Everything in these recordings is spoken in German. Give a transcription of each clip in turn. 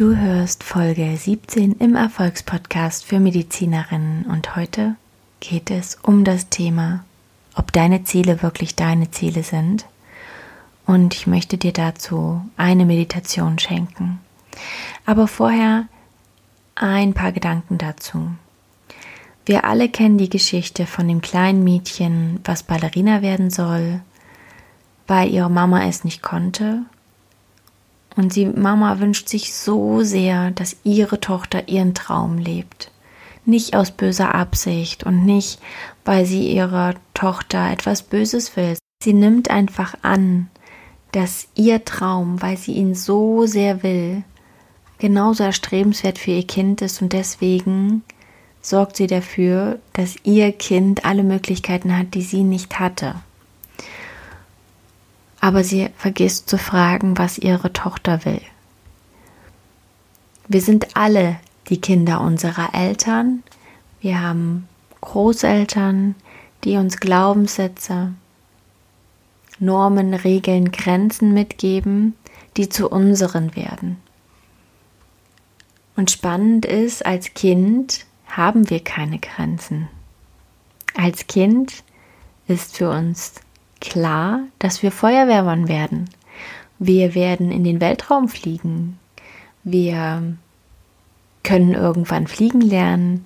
Du hörst Folge 17 im Erfolgspodcast für Medizinerinnen und heute geht es um das Thema, ob deine Ziele wirklich deine Ziele sind. Und ich möchte dir dazu eine Meditation schenken. Aber vorher ein paar Gedanken dazu. Wir alle kennen die Geschichte von dem kleinen Mädchen, was Ballerina werden soll, weil ihre Mama es nicht konnte und die Mama wünscht sich so sehr, dass ihre Tochter ihren Traum lebt. Nicht aus böser Absicht und nicht, weil sie ihrer Tochter etwas Böses will. Sie nimmt einfach an, dass ihr Traum, weil sie ihn so sehr will, genauso erstrebenswert für ihr Kind ist und deswegen sorgt sie dafür, dass ihr Kind alle Möglichkeiten hat, die sie nicht hatte aber sie vergisst zu fragen, was ihre Tochter will. Wir sind alle die Kinder unserer Eltern. Wir haben Großeltern, die uns Glaubenssätze, Normen, Regeln, Grenzen mitgeben, die zu unseren werden. Und spannend ist, als Kind haben wir keine Grenzen. Als Kind ist für uns klar, dass wir Feuerwehrmann werden. Wir werden in den Weltraum fliegen. Wir können irgendwann fliegen lernen.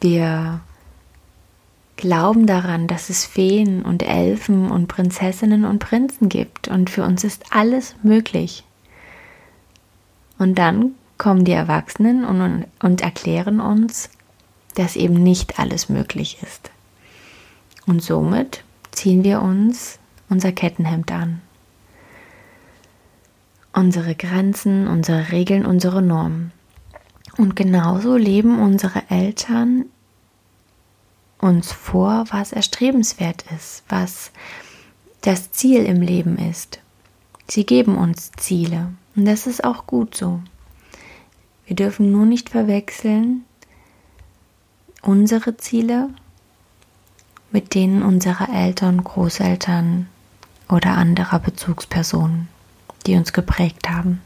Wir glauben daran, dass es Feen und Elfen und Prinzessinnen und Prinzen gibt. Und für uns ist alles möglich. Und dann kommen die Erwachsenen und, und erklären uns, dass eben nicht alles möglich ist. Und somit ziehen wir uns unser Kettenhemd an. Unsere Grenzen, unsere Regeln, unsere Normen. Und genauso leben unsere Eltern uns vor, was erstrebenswert ist, was das Ziel im Leben ist. Sie geben uns Ziele und das ist auch gut so. Wir dürfen nur nicht verwechseln unsere Ziele mit denen unserer Eltern, Großeltern oder anderer Bezugspersonen, die uns geprägt haben.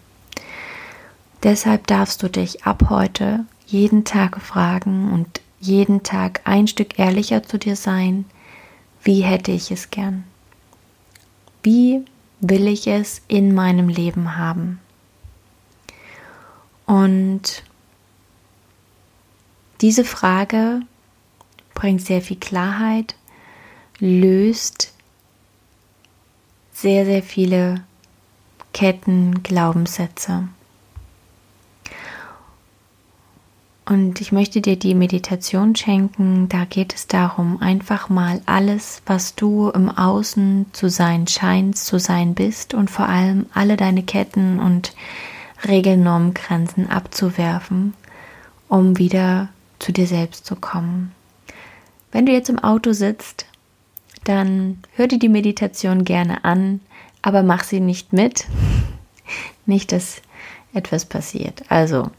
Deshalb darfst du dich ab heute jeden Tag fragen und jeden Tag ein Stück ehrlicher zu dir sein, wie hätte ich es gern? Wie will ich es in meinem Leben haben? Und diese Frage bringt sehr viel Klarheit, löst sehr, sehr viele Ketten, Glaubenssätze. Und ich möchte dir die Meditation schenken. Da geht es darum, einfach mal alles, was du im Außen zu sein scheinst, zu sein bist und vor allem alle deine Ketten und Regelnormgrenzen abzuwerfen, um wieder zu dir selbst zu kommen. Wenn du jetzt im Auto sitzt, dann hör dir die Meditation gerne an, aber mach sie nicht mit. Nicht, dass etwas passiert. Also,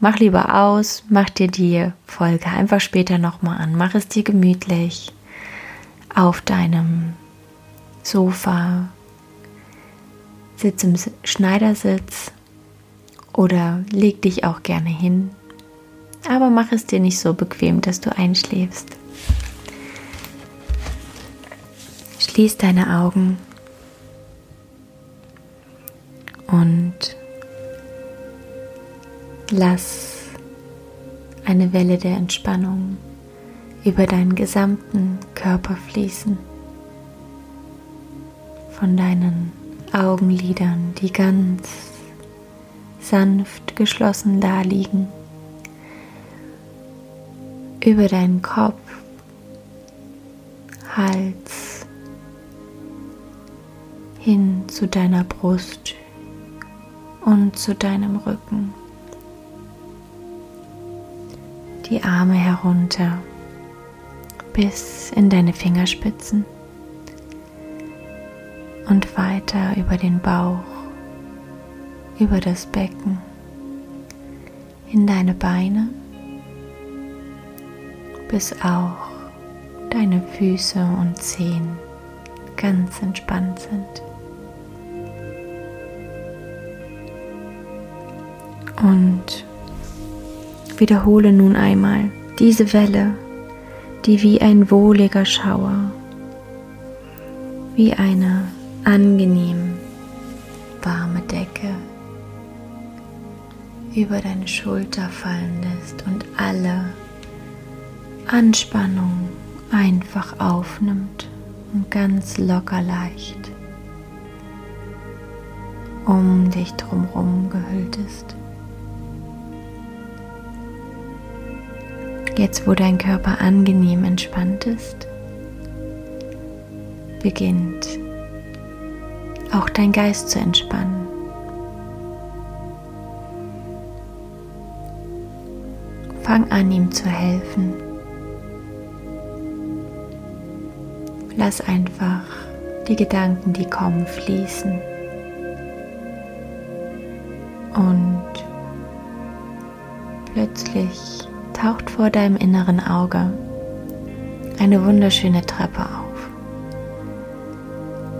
mach lieber aus, mach dir die Folge einfach später nochmal an. Mach es dir gemütlich auf deinem Sofa, sitz im Schneidersitz oder leg dich auch gerne hin aber mach es dir nicht so bequem, dass du einschläfst. Schließ deine Augen und lass eine Welle der Entspannung über deinen gesamten Körper fließen. Von deinen Augenlidern, die ganz sanft geschlossen da liegen über deinen Kopf, Hals, hin zu deiner Brust und zu deinem Rücken. Die Arme herunter bis in deine Fingerspitzen und weiter über den Bauch, über das Becken, in deine Beine, bis auch deine Füße und Zehen ganz entspannt sind. Und wiederhole nun einmal diese Welle, die wie ein wohliger Schauer, wie eine angenehm warme Decke über deine Schulter fallen lässt und alle Anspannung einfach aufnimmt und ganz locker leicht um dich drumherum gehüllt ist. Jetzt, wo dein Körper angenehm entspannt ist, beginnt auch dein Geist zu entspannen. Fang an, ihm zu helfen. Lass einfach die Gedanken, die kommen, fließen. Und plötzlich taucht vor deinem inneren Auge eine wunderschöne Treppe auf.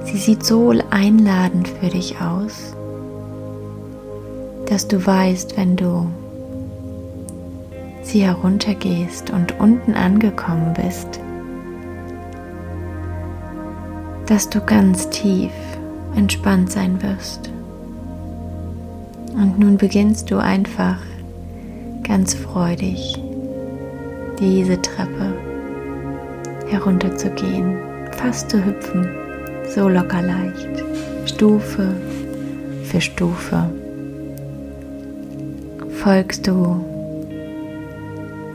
Sie sieht so einladend für dich aus, dass du weißt, wenn du sie heruntergehst und unten angekommen bist, dass du ganz tief entspannt sein wirst. Und nun beginnst du einfach ganz freudig diese Treppe herunterzugehen, fast zu hüpfen, so locker leicht, Stufe für Stufe. Folgst du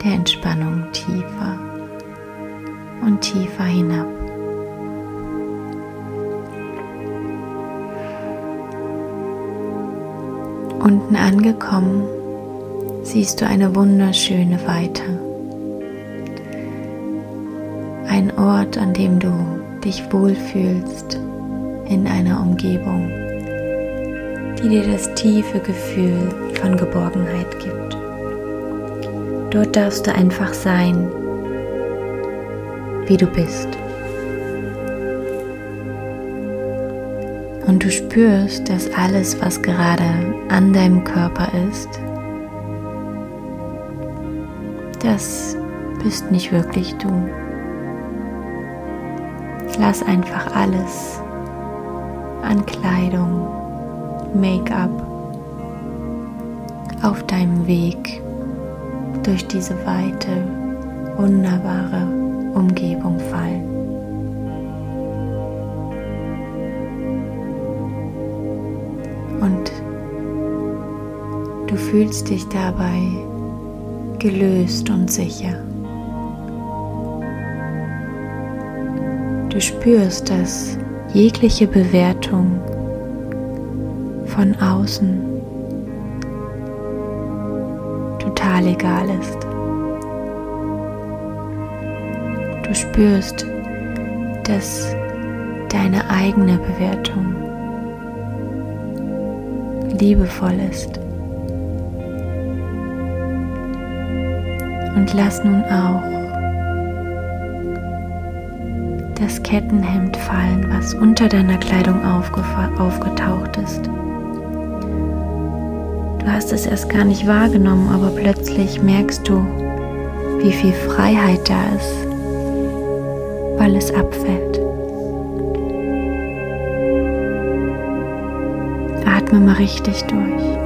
der Entspannung tiefer und tiefer hinab. Unten angekommen, siehst du eine wunderschöne Weite. Ein Ort, an dem du dich wohlfühlst in einer Umgebung, die dir das tiefe Gefühl von Geborgenheit gibt. Dort darfst du einfach sein, wie du bist. Und du spürst, dass alles, was gerade an deinem Körper ist, das bist nicht wirklich du. Lass einfach alles an Kleidung, Make-up auf deinem Weg durch diese weite, wunderbare Umgebung fallen. Und du fühlst dich dabei gelöst und sicher. Du spürst, dass jegliche Bewertung von außen total egal ist. Du spürst, dass deine eigene Bewertung liebevoll ist. Und lass nun auch das Kettenhemd fallen, was unter deiner Kleidung aufgetaucht ist. Du hast es erst gar nicht wahrgenommen, aber plötzlich merkst du, wie viel Freiheit da ist, weil es abfällt. Atme mal richtig durch.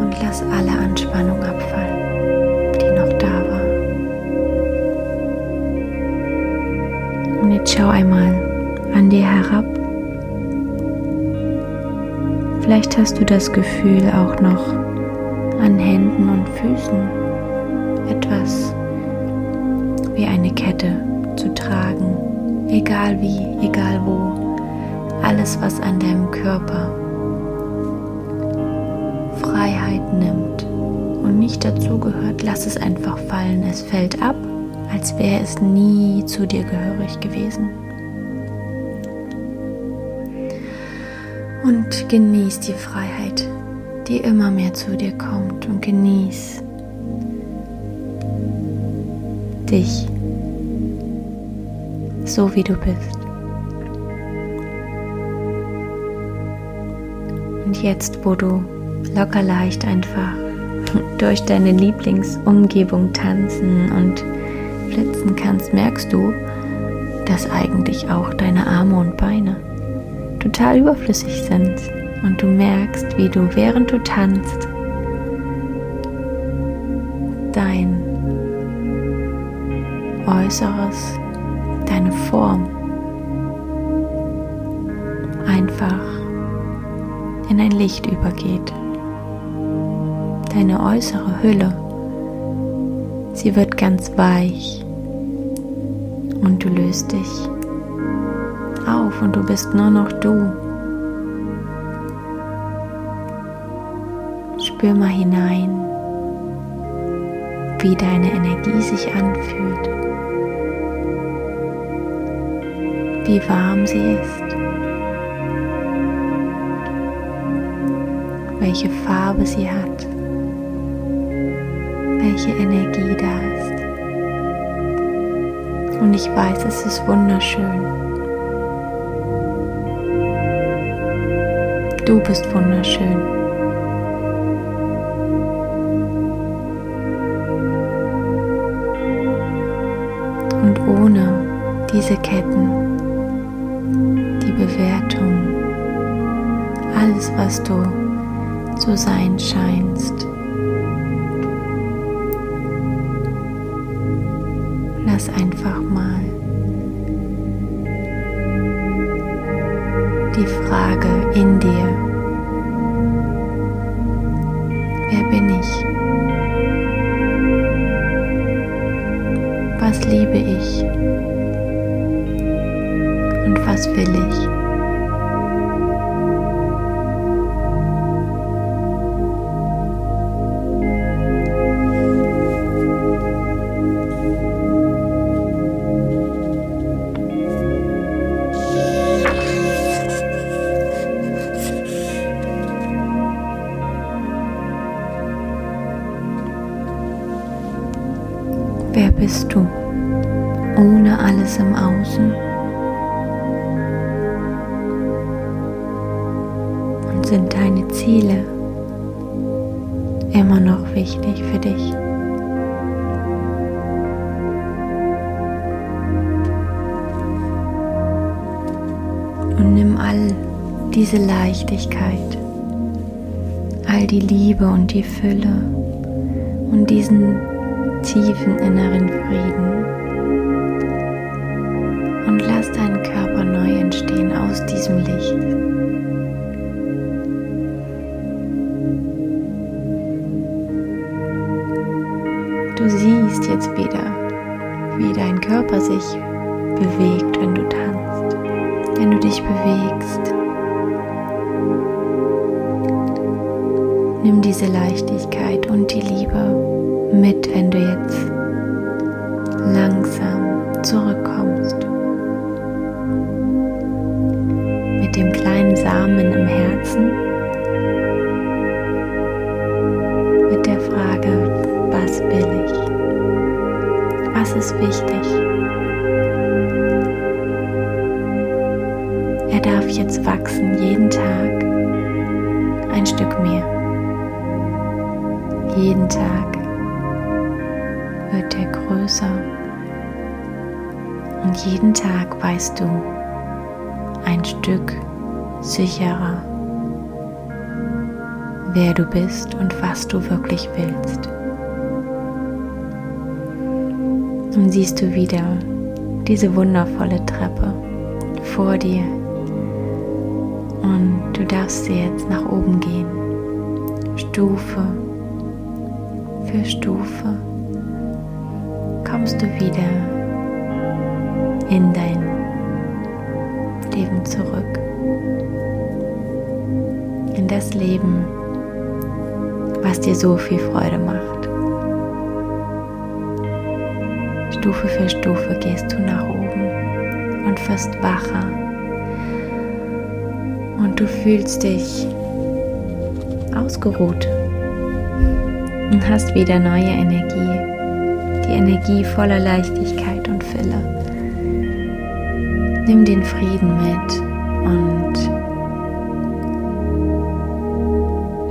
Und lass alle Anspannung abfallen, schau einmal an dir herab. Vielleicht hast du das Gefühl auch noch an Händen und Füßen etwas wie eine Kette egal wie, egal wo, alles, was an deinem Körper Freiheit nimmt und nicht dazugehört, lass es einfach fallen. Es fällt ab, als wäre es nie zu dir gehörig gewesen. Und genieß die Freiheit, die immer mehr zu dir kommt und genieß dich so wie du bist. Und jetzt, wo du locker leicht einfach durch deine Lieblingsumgebung tanzen und flitzen kannst, merkst du, dass eigentlich auch deine Arme und Beine total überflüssig sind. Und du merkst, wie du während du tanzt dein Äußeres, deine Form einfach in ein Licht übergeht. Deine äußere Hülle, sie wird ganz weich. Und du löst dich auf und du bist nur noch du. Spür mal hinein, wie deine Energie sich anfühlt, wie warm sie ist, welche Farbe sie hat, welche Energie da ist. Und ich weiß, es ist wunderschön. Du bist wunderschön. Und ohne diese Ketten, die Bewertung, alles, was du zu sein scheinst, lass einfach mal die Frage in dir, wer bin ich? Was liebe ich? Und was will ich? Ohne alles im Außen? Und sind deine Ziele immer noch wichtig für dich? Und nimm all diese Leichtigkeit, all die Liebe und die Fülle und diesen tiefen inneren Frieden Herzen. Mit der Frage, was will ich? Was ist wichtig? Er darf jetzt wachsen, jeden Tag ein Stück mehr. Jeden Tag wird er größer und jeden Tag weißt du ein Stück sicherer, wer du bist und was du wirklich willst. Nun siehst du wieder diese wundervolle Treppe vor dir. Und du darfst sie jetzt nach oben gehen. Stufe für Stufe kommst du wieder in dein Leben zurück. In das Leben, was dir so viel Freude macht. Stufe für Stufe gehst du nach oben und wirst wacher. Und du fühlst dich ausgeruht und hast wieder neue Energie, die Energie voller Leichtigkeit und Fülle. Nimm den Frieden mit und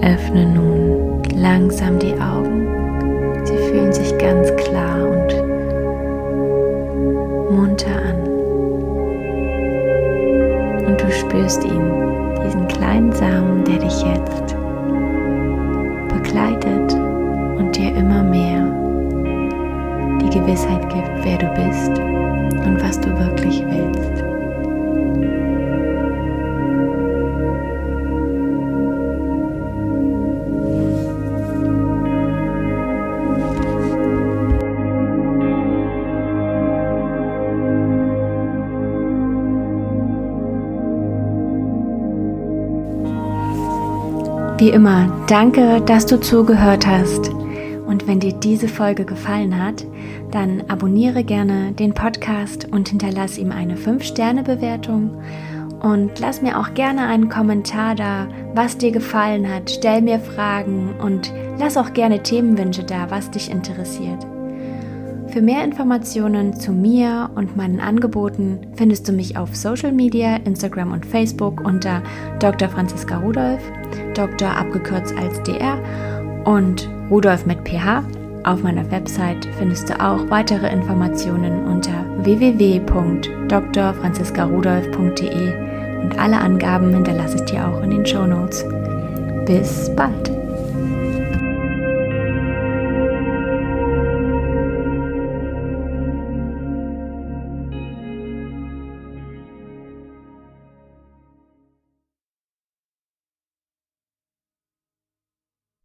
öffne nun langsam die Augen. Sie fühlen sich ganz klar und munter an. Und du spürst ihn, diesen kleinen Samen, der dich jetzt begleitet und dir immer mehr die Gewissheit gibt, wer du bist und was du wirklich willst. Wie immer, danke, dass du zugehört hast. Und wenn dir diese Folge gefallen hat, dann abonniere gerne den Podcast und hinterlass ihm eine 5-Sterne-Bewertung. Und lass mir auch gerne einen Kommentar da, was dir gefallen hat. Stell mir Fragen und lass auch gerne Themenwünsche da, was dich interessiert. Für mehr Informationen zu mir und meinen Angeboten findest du mich auf Social Media, Instagram und Facebook unter Dr. Franziska Rudolf, Dr. abgekürzt als DR und Rudolf mit PH. Auf meiner Website findest du auch weitere Informationen unter www.drfranziskarudolf.de und alle Angaben hinterlasse ich dir auch in den Show Notes. Bis bald!